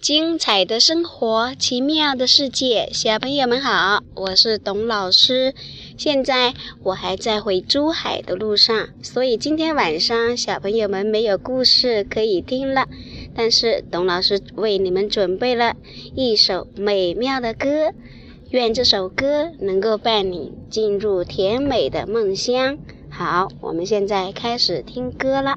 精彩的生活，奇妙的世界，小朋友们好，我是董老师。现在我还在回珠海的路上，所以今天晚上小朋友们没有故事可以听了。但是董老师为你们准备了一首美妙的歌，愿这首歌能够伴你进入甜美的梦乡。好，我们现在开始听歌了。